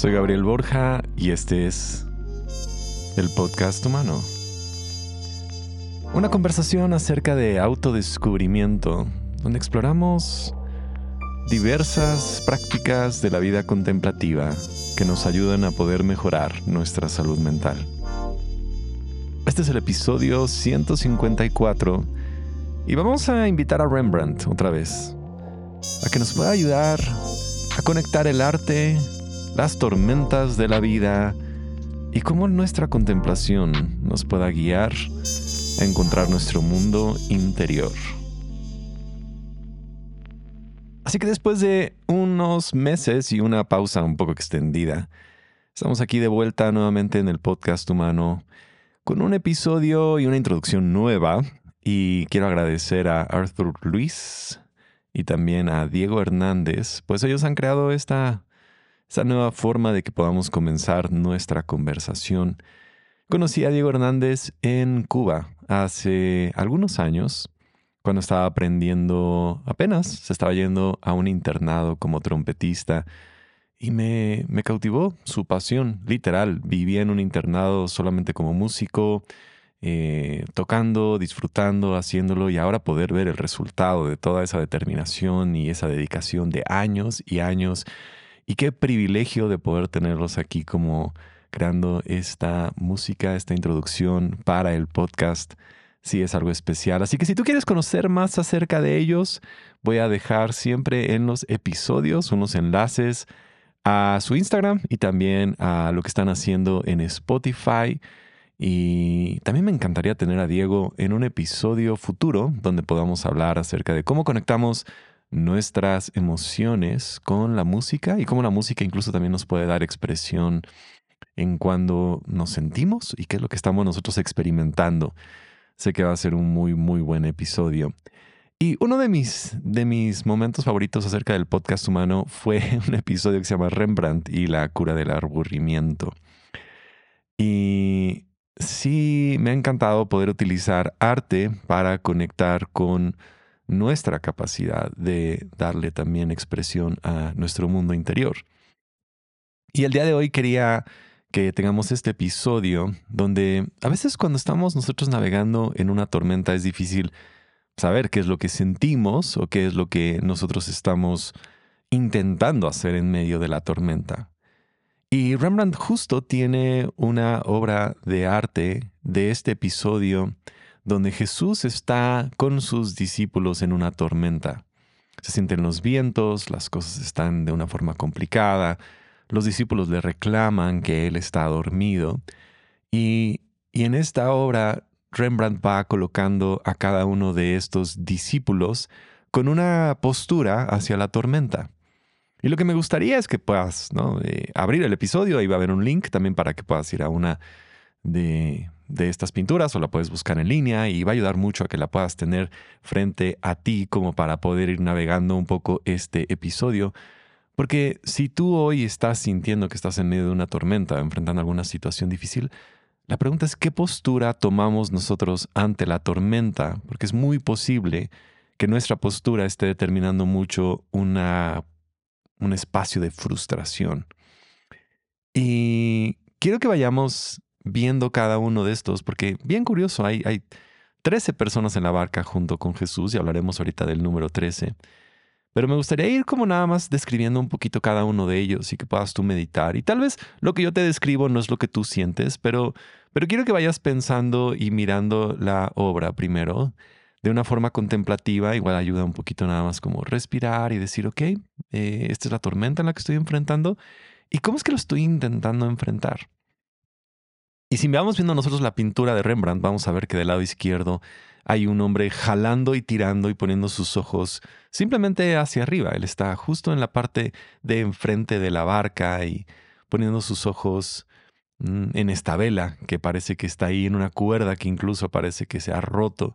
Soy Gabriel Borja y este es el podcast humano. Una conversación acerca de autodescubrimiento, donde exploramos diversas prácticas de la vida contemplativa que nos ayudan a poder mejorar nuestra salud mental. Este es el episodio 154 y vamos a invitar a Rembrandt otra vez a que nos pueda ayudar a conectar el arte, las tormentas de la vida y cómo nuestra contemplación nos pueda guiar a encontrar nuestro mundo interior. Así que después de unos meses y una pausa un poco extendida, estamos aquí de vuelta nuevamente en el podcast humano con un episodio y una introducción nueva. Y quiero agradecer a Arthur Luis y también a Diego Hernández, pues ellos han creado esta, esta nueva forma de que podamos comenzar nuestra conversación. Conocí a Diego Hernández en Cuba hace algunos años, cuando estaba aprendiendo, apenas se estaba yendo a un internado como trompetista y me, me cautivó su pasión, literal. Vivía en un internado solamente como músico, eh, tocando, disfrutando, haciéndolo y ahora poder ver el resultado de toda esa determinación y esa dedicación de años y años. Y qué privilegio de poder tenerlos aquí como creando esta música, esta introducción para el podcast. Sí, es algo especial. Así que si tú quieres conocer más acerca de ellos, voy a dejar siempre en los episodios unos enlaces a su Instagram y también a lo que están haciendo en Spotify. Y también me encantaría tener a Diego en un episodio futuro donde podamos hablar acerca de cómo conectamos nuestras emociones con la música y cómo la música incluso también nos puede dar expresión en cuando nos sentimos y qué es lo que estamos nosotros experimentando. Sé que va a ser un muy, muy buen episodio. Y uno de mis, de mis momentos favoritos acerca del podcast humano fue un episodio que se llama Rembrandt y la cura del aburrimiento. Y sí me ha encantado poder utilizar arte para conectar con nuestra capacidad de darle también expresión a nuestro mundo interior. Y el día de hoy quería que tengamos este episodio donde a veces cuando estamos nosotros navegando en una tormenta es difícil saber qué es lo que sentimos o qué es lo que nosotros estamos intentando hacer en medio de la tormenta. Y Rembrandt justo tiene una obra de arte de este episodio donde Jesús está con sus discípulos en una tormenta. Se sienten los vientos, las cosas están de una forma complicada, los discípulos le reclaman que él está dormido y, y en esta obra Rembrandt va colocando a cada uno de estos discípulos con una postura hacia la tormenta. Y lo que me gustaría es que puedas eh, abrir el episodio, ahí va a haber un link también para que puedas ir a una de, de, estas pinturas o la puedes buscar en línea y va a ayudar mucho a que la puedas tener frente a ti como para poder ir navegando un poco este episodio. Porque si tú hoy estás sintiendo que estás en medio de una tormenta, enfrentando alguna situación difícil, la pregunta es qué postura tomamos nosotros ante la tormenta, porque es muy posible que nuestra postura esté determinando mucho una un espacio de frustración. Y quiero que vayamos viendo cada uno de estos, porque bien curioso, hay, hay 13 personas en la barca junto con Jesús y hablaremos ahorita del número 13. Pero me gustaría ir como nada más describiendo un poquito cada uno de ellos y que puedas tú meditar. Y tal vez lo que yo te describo no es lo que tú sientes, pero, pero quiero que vayas pensando y mirando la obra primero de una forma contemplativa, igual ayuda un poquito nada más como respirar y decir, ok, eh, esta es la tormenta en la que estoy enfrentando y cómo es que lo estoy intentando enfrentar. Y si vamos viendo nosotros la pintura de Rembrandt, vamos a ver que del lado izquierdo hay un hombre jalando y tirando y poniendo sus ojos simplemente hacia arriba. Él está justo en la parte de enfrente de la barca y poniendo sus ojos mm, en esta vela que parece que está ahí en una cuerda que incluso parece que se ha roto.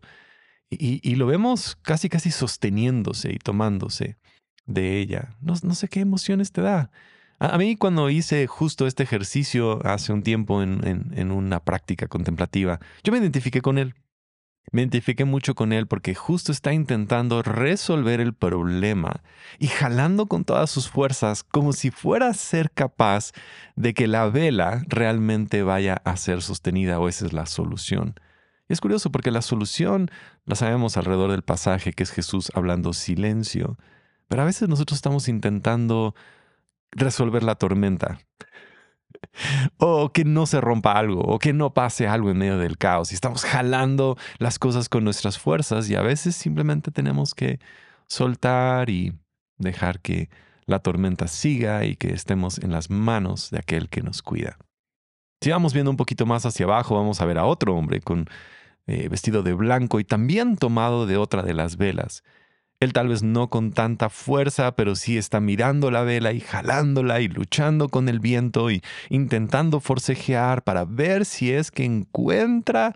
Y, lo vemos casi, casi sosteniéndose y tomándose de ella. No, sé qué emociones te da. A, mí cuando hice justo este ejercicio hace un tiempo en, en, una práctica contemplativa, yo me identifiqué con él. Me identifiqué mucho con él porque justo está intentando resolver el problema y jalando con todas sus fuerzas como si fuera a ser capaz de que la vela realmente vaya a ser sostenida o esa es la solución. Y es curioso porque la solución la sabemos alrededor del pasaje que es Jesús hablando silencio, pero a veces nosotros estamos intentando resolver la tormenta o que no se rompa algo, o que no pase algo en medio del caos. Y estamos jalando las cosas con nuestras fuerzas y a veces simplemente tenemos que soltar y dejar que la tormenta siga y que estemos en las manos de aquel que nos cuida. Si vamos viendo un poquito más hacia abajo, vamos a ver a otro hombre con eh, vestido de blanco y también tomado de otra de las velas. Él tal vez no con tanta fuerza, pero sí está mirando la vela y jalándola y luchando con el viento y intentando forcejear para ver si es que encuentra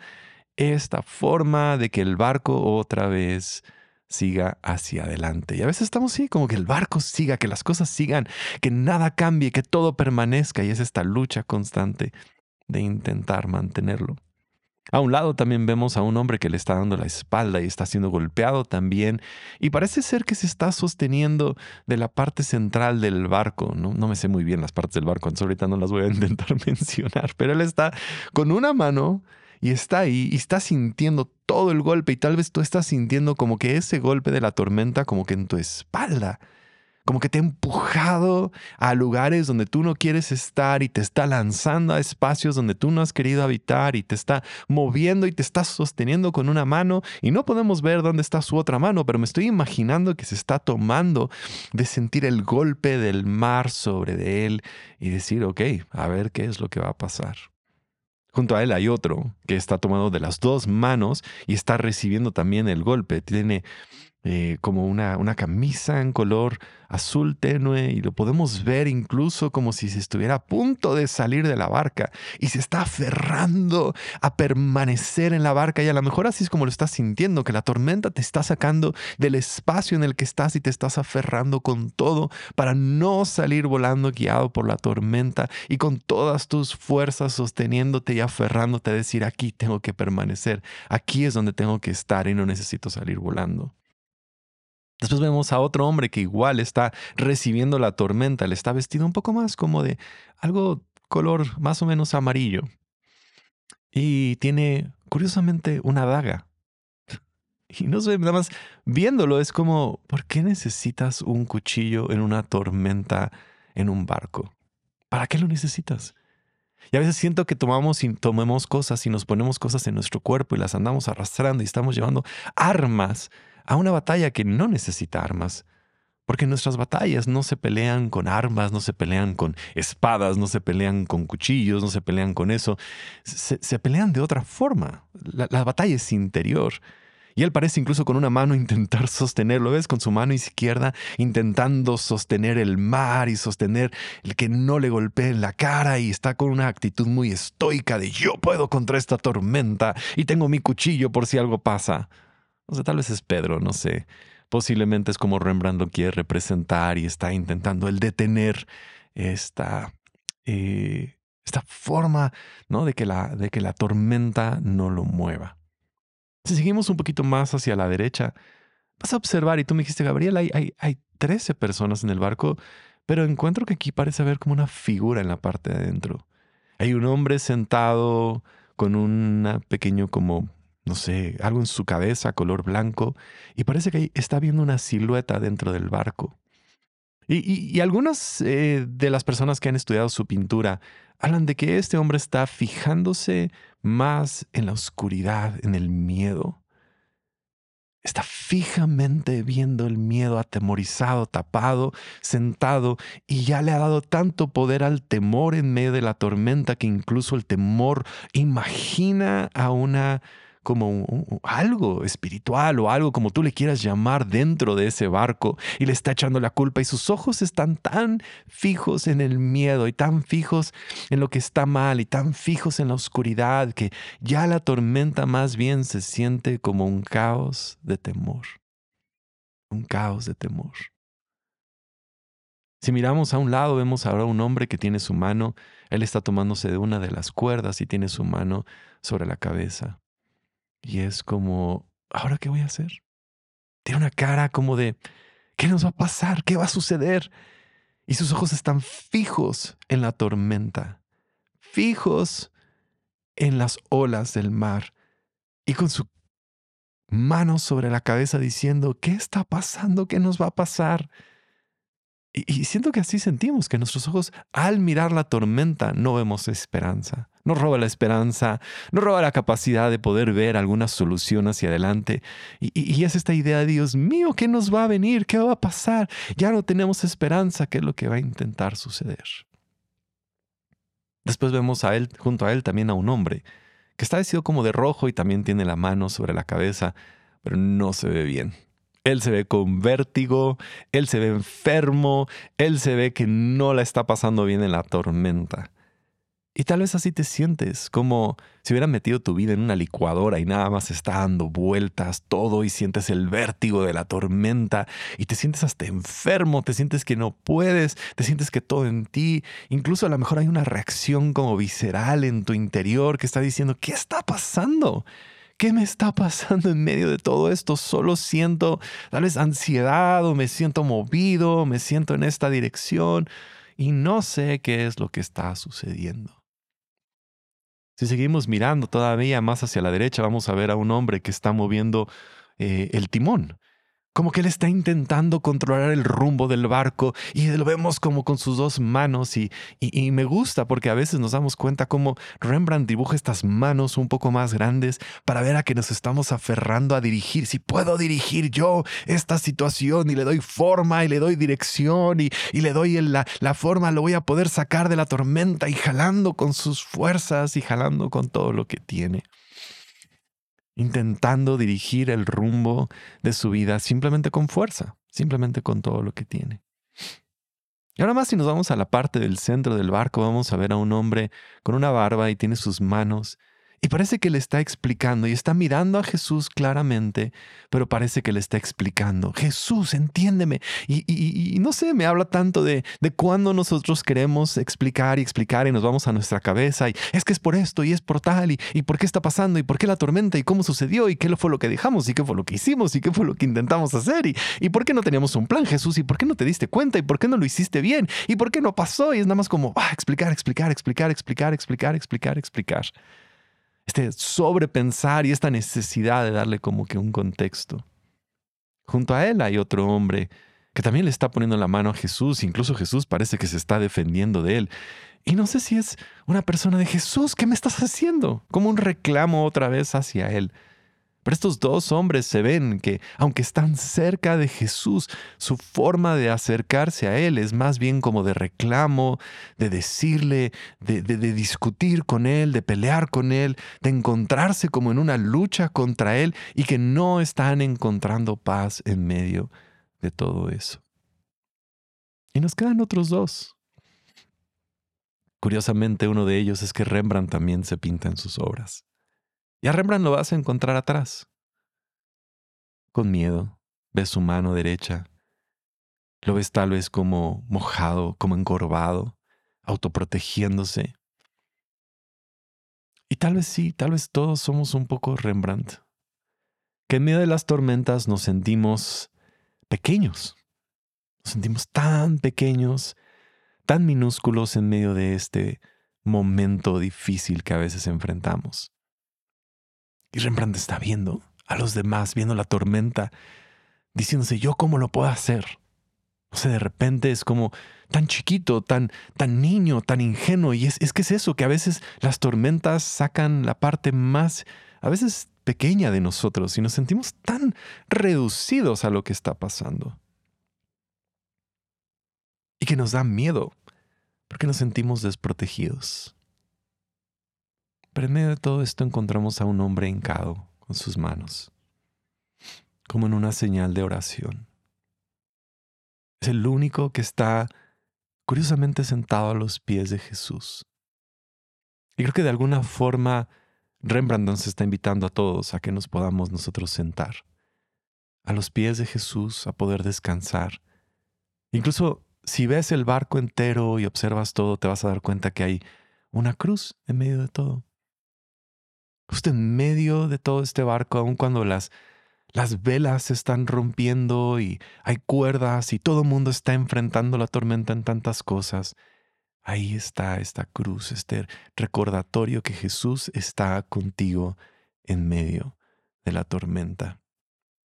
esta forma de que el barco otra vez siga hacia adelante. Y a veces estamos así, como que el barco siga, que las cosas sigan, que nada cambie, que todo permanezca. Y es esta lucha constante de intentar mantenerlo. A un lado también vemos a un hombre que le está dando la espalda y está siendo golpeado también. Y parece ser que se está sosteniendo de la parte central del barco. No, no me sé muy bien las partes del barco, entonces ahorita no las voy a intentar mencionar. Pero él está con una mano y está ahí y está sintiendo todo el golpe. Y tal vez tú estás sintiendo como que ese golpe de la tormenta, como que en tu espalda como que te ha empujado a lugares donde tú no quieres estar y te está lanzando a espacios donde tú no has querido habitar y te está moviendo y te está sosteniendo con una mano y no podemos ver dónde está su otra mano, pero me estoy imaginando que se está tomando de sentir el golpe del mar sobre de él y decir, ok, a ver qué es lo que va a pasar. Junto a él hay otro que está tomado de las dos manos y está recibiendo también el golpe. Tiene eh, como una, una camisa en color azul tenue y lo podemos ver incluso como si se estuviera a punto de salir de la barca y se está aferrando a permanecer en la barca y a lo mejor así es como lo estás sintiendo, que la tormenta te está sacando del espacio en el que estás y te estás aferrando con todo para no salir volando guiado por la tormenta y con todas tus fuerzas sosteniéndote y aferrándote a decir aquí tengo que permanecer, aquí es donde tengo que estar y no necesito salir volando. Después vemos a otro hombre que igual está recibiendo la tormenta, le está vestido un poco más como de algo color más o menos amarillo. Y tiene, curiosamente, una daga. Y no sé, nada más viéndolo es como, ¿por qué necesitas un cuchillo en una tormenta en un barco? ¿Para qué lo necesitas? Y a veces siento que tomamos y tomemos cosas y nos ponemos cosas en nuestro cuerpo y las andamos arrastrando y estamos llevando armas a una batalla que no necesita armas. Porque nuestras batallas no se pelean con armas, no se pelean con espadas, no se pelean con cuchillos, no se pelean con eso. Se, pelean de otra forma. La, la, batalla es interior. Y él parece incluso con una mano intentar sostenerlo. ¿Ves? Con su mano izquierda intentando sostener el mar y sostener el que no le golpee en la cara. Y está con una actitud muy estoica de yo puedo contra esta tormenta y tengo mi cuchillo por si algo pasa. O sea, tal vez es Pedro, no sé. Posiblemente es como Rembrandt lo quiere representar y está intentando el detener esta, eh, esta forma ¿no? de, que la, de que la tormenta no lo mueva. Si seguimos un poquito más hacia la derecha, vas a observar, y tú me dijiste, Gabriel, hay, hay, hay 13 personas en el barco, pero encuentro que aquí parece haber como una figura en la parte de adentro. Hay un hombre sentado con un pequeño como no sé, algo en su cabeza color blanco y parece que está viendo una silueta dentro del barco. Y, algunas eh, de las personas que han estudiado su pintura hablan de que este hombre está fijándose más en la oscuridad, en el miedo. Está fijamente viendo el miedo atemorizado, tapado, sentado, y ya le ha dado tanto poder al temor en medio de la tormenta que incluso el temor imagina a una como algo espiritual o algo como tú le quieras llamar dentro de ese barco y le está echando la culpa y sus ojos están tan fijos en el miedo y tan fijos en lo que está mal y tan fijos en la oscuridad que ya la tormenta más bien se siente como un caos de temor. Un caos de temor. Si miramos a un lado, vemos ahora un hombre que tiene su mano, él está tomándose de una de las cuerdas y tiene su mano sobre la cabeza. Y es como, ¿ahora qué voy a hacer? Tiene una cara como de, ¿qué nos va a pasar? ¿Qué va a suceder? Y sus ojos están fijos en la tormenta, fijos en las olas del mar y con su mano sobre la cabeza diciendo, ¿qué está pasando? ¿Qué nos va a pasar? Y, siento que así sentimos, que nuestros ojos al mirar la tormenta no vemos esperanza. Nos roba la esperanza, nos roba la capacidad de poder ver alguna solución hacia adelante. Y, y, es esta idea de Dios mío, ¿qué nos va a venir? ¿Qué va a pasar? Ya no tenemos esperanza, ¿qué es lo que va a intentar suceder? Después vemos a él, junto a él también a un hombre, que está vestido como de rojo y también tiene la mano sobre la cabeza, pero no se ve bien. Él se ve con vértigo, él se ve enfermo, él se ve que no la está pasando bien en la tormenta. Y tal vez así te sientes, como si hubieran metido tu vida en una licuadora y nada más está dando vueltas todo y sientes el vértigo de la tormenta y te sientes hasta enfermo, te sientes que no puedes, te sientes que todo en ti, incluso a lo mejor hay una reacción como visceral en tu interior que está diciendo, ¿qué está pasando? ¿Qué me está pasando en medio de todo esto? Solo siento tal vez ansiedad o me siento movido, me siento en esta dirección y no sé qué es lo que está sucediendo. Si seguimos mirando todavía más hacia la derecha, vamos a ver a un hombre que está moviendo eh, el timón como que él está intentando controlar el rumbo del barco y lo vemos como con sus dos manos y, me gusta porque a veces nos damos cuenta cómo Rembrandt dibuja estas manos un poco más grandes para ver a que nos estamos aferrando a dirigir. Si puedo dirigir yo esta situación y le doy forma y le doy dirección y, y le doy la, la forma, lo voy a poder sacar de la tormenta y jalando con sus fuerzas y jalando con todo lo que tiene intentando dirigir el rumbo de su vida simplemente con fuerza, simplemente con todo lo que tiene. Y ahora más si nos vamos a la parte del centro del barco, vamos a ver a un hombre con una barba y tiene sus manos y parece que le está explicando y está mirando a Jesús claramente, pero parece que le está explicando, Jesús, entiéndeme. Y, no sé, me habla tanto de, de cuando nosotros queremos explicar y explicar y nos vamos a nuestra cabeza y es que es por esto y es por tal y, y por qué está pasando y por qué la tormenta y cómo sucedió y qué fue lo que dejamos y qué fue lo que hicimos y qué fue lo que intentamos hacer y, y por qué no teníamos un plan, Jesús, y por qué no te diste cuenta y por qué no lo hiciste bien y por qué no pasó y es nada más como ah, explicar, explicar, explicar, explicar, explicar, explicar, explicar este sobrepensar y esta necesidad de darle como que un contexto. Junto a él hay otro hombre que también le está poniendo la mano a Jesús, incluso Jesús parece que se está defendiendo de él. Y no sé si es una persona de Jesús, ¿qué me estás haciendo? Como un reclamo otra vez hacia él. Pero estos dos hombres se ven que, aunque están cerca de Jesús, su forma de acercarse a Él es más bien como de reclamo, de decirle, de, discutir con Él, de pelear con Él, de encontrarse como en una lucha contra Él y que no están encontrando paz en medio de todo eso. Y nos quedan otros dos. Curiosamente, uno de ellos es que Rembrandt también se pinta en sus obras. Y a Rembrandt lo vas a encontrar atrás. Con miedo, ves su mano derecha. Lo ves tal vez como mojado, como encorvado, autoprotegiéndose. Y tal vez sí, tal vez todos somos un poco Rembrandt. Que en medio de las tormentas nos sentimos pequeños. Nos sentimos tan pequeños, tan minúsculos en medio de este momento difícil que a veces enfrentamos. Y Rembrandt está viendo a los demás, viendo la tormenta, diciéndose, ¿yo cómo lo puedo hacer? O sea, de repente es como tan chiquito, tan, tan niño, tan ingenuo. Y es, es que es eso, que a veces las tormentas sacan la parte más, a veces pequeña de nosotros y nos sentimos tan reducidos a lo que está pasando. Y que nos da miedo, porque nos sentimos desprotegidos. Pero en medio de todo esto encontramos a un hombre hincado con sus manos, como en una señal de oración. Es el único que está curiosamente sentado a los pies de Jesús. Y creo que de alguna forma Rembrandt nos está invitando a todos a que nos podamos nosotros sentar a los pies de Jesús a poder descansar. Incluso si ves el barco entero y observas todo, te vas a dar cuenta que hay una cruz en medio de todo justo en medio de todo este barco, aun cuando las, las velas se están rompiendo y hay cuerdas y todo el mundo está enfrentando la tormenta en tantas cosas, ahí está esta cruz, este recordatorio que Jesús está contigo en medio de la tormenta.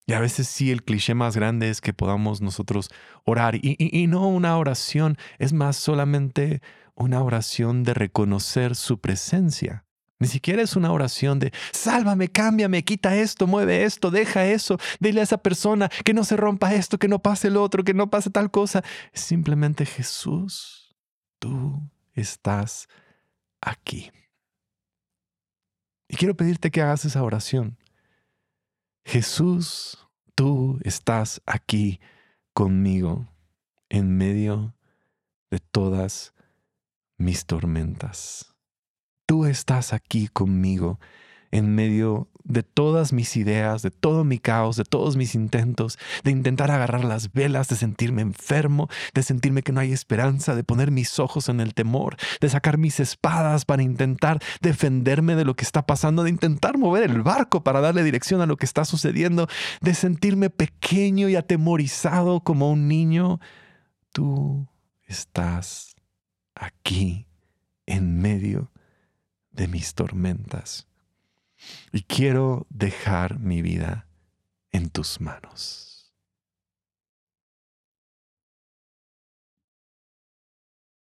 Y a veces sí, el cliché más grande es que podamos nosotros orar. Y, y, no una oración, es más solamente una oración de reconocer su presencia. Ni siquiera es una oración de, sálvame, cámbiame, quita esto, mueve esto, deja eso, dile a esa persona que no se rompa esto, que no pase el otro, que no pase tal cosa. Es simplemente Jesús, tú estás aquí. Y quiero pedirte que hagas esa oración. Jesús, tú estás aquí conmigo en medio de todas mis tormentas. Tú estás aquí conmigo en medio de todas mis ideas, de todo mi caos, de todos mis intentos, de intentar agarrar las velas, de sentirme enfermo, de sentirme que no hay esperanza, de poner mis ojos en el temor, de sacar mis espadas para intentar defenderme de lo que está pasando, de intentar mover el barco para darle dirección a lo que está sucediendo, de sentirme pequeño y atemorizado como un niño. Tú estás aquí en medio de mis tormentas y quiero dejar mi vida en tus manos.